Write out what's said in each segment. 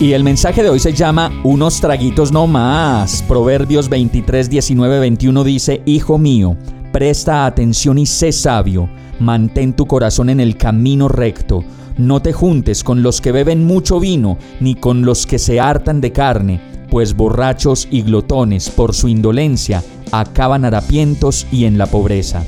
Y el mensaje de hoy se llama Unos traguitos no más. Proverbios 23, 19, 21 dice, Hijo mío, presta atención y sé sabio Mantén tu corazón en el camino recto. No te juntes con los que beben mucho vino, ni con los que se hartan de carne, pues borrachos y glotones por su indolencia acaban harapientos y en la pobreza.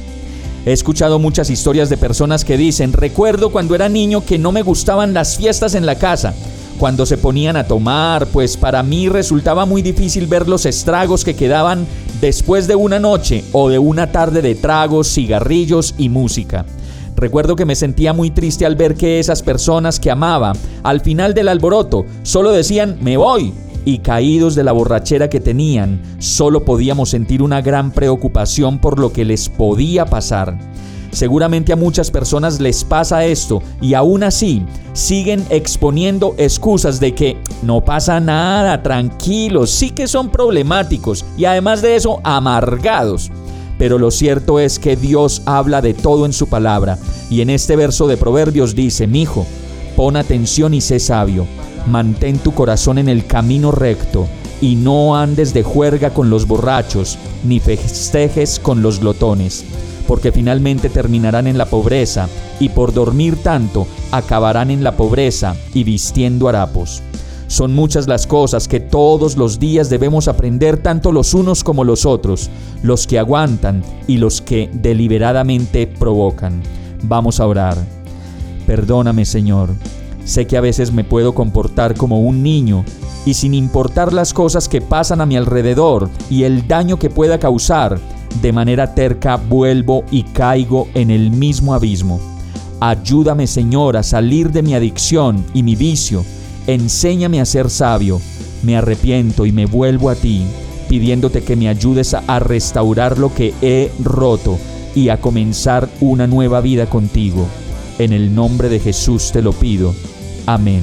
He escuchado muchas historias de personas que dicen, recuerdo cuando era niño que no me gustaban las fiestas en la casa, cuando se ponían a tomar, pues para mí resultaba muy difícil ver los estragos que quedaban después de una noche o de una tarde de tragos, cigarrillos y música. Recuerdo que me sentía muy triste al ver que esas personas que amaba, al final del alboroto, solo decían me voy, y caídos de la borrachera que tenían, solo podíamos sentir una gran preocupación por lo que les podía pasar. Seguramente a muchas personas les pasa esto y aún así siguen exponiendo excusas de que no pasa nada, tranquilos, sí que son problemáticos y además de eso amargados. Pero lo cierto es que Dios habla de todo en su palabra y en este verso de Proverbios dice, hijo, pon atención y sé sabio, mantén tu corazón en el camino recto y no andes de juerga con los borrachos, ni festejes con los glotones porque finalmente terminarán en la pobreza, y por dormir tanto acabarán en la pobreza y vistiendo harapos. Son muchas las cosas que todos los días debemos aprender tanto los unos como los otros, los que aguantan y los que deliberadamente provocan. Vamos a orar. Perdóname Señor, sé que a veces me puedo comportar como un niño y sin importar las cosas que pasan a mi alrededor y el daño que pueda causar, de manera terca vuelvo y caigo en el mismo abismo. Ayúdame Señor a salir de mi adicción y mi vicio. Enséñame a ser sabio. Me arrepiento y me vuelvo a ti, pidiéndote que me ayudes a restaurar lo que he roto y a comenzar una nueva vida contigo. En el nombre de Jesús te lo pido. Amén.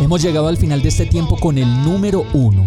Hemos llegado al final de este tiempo con el número uno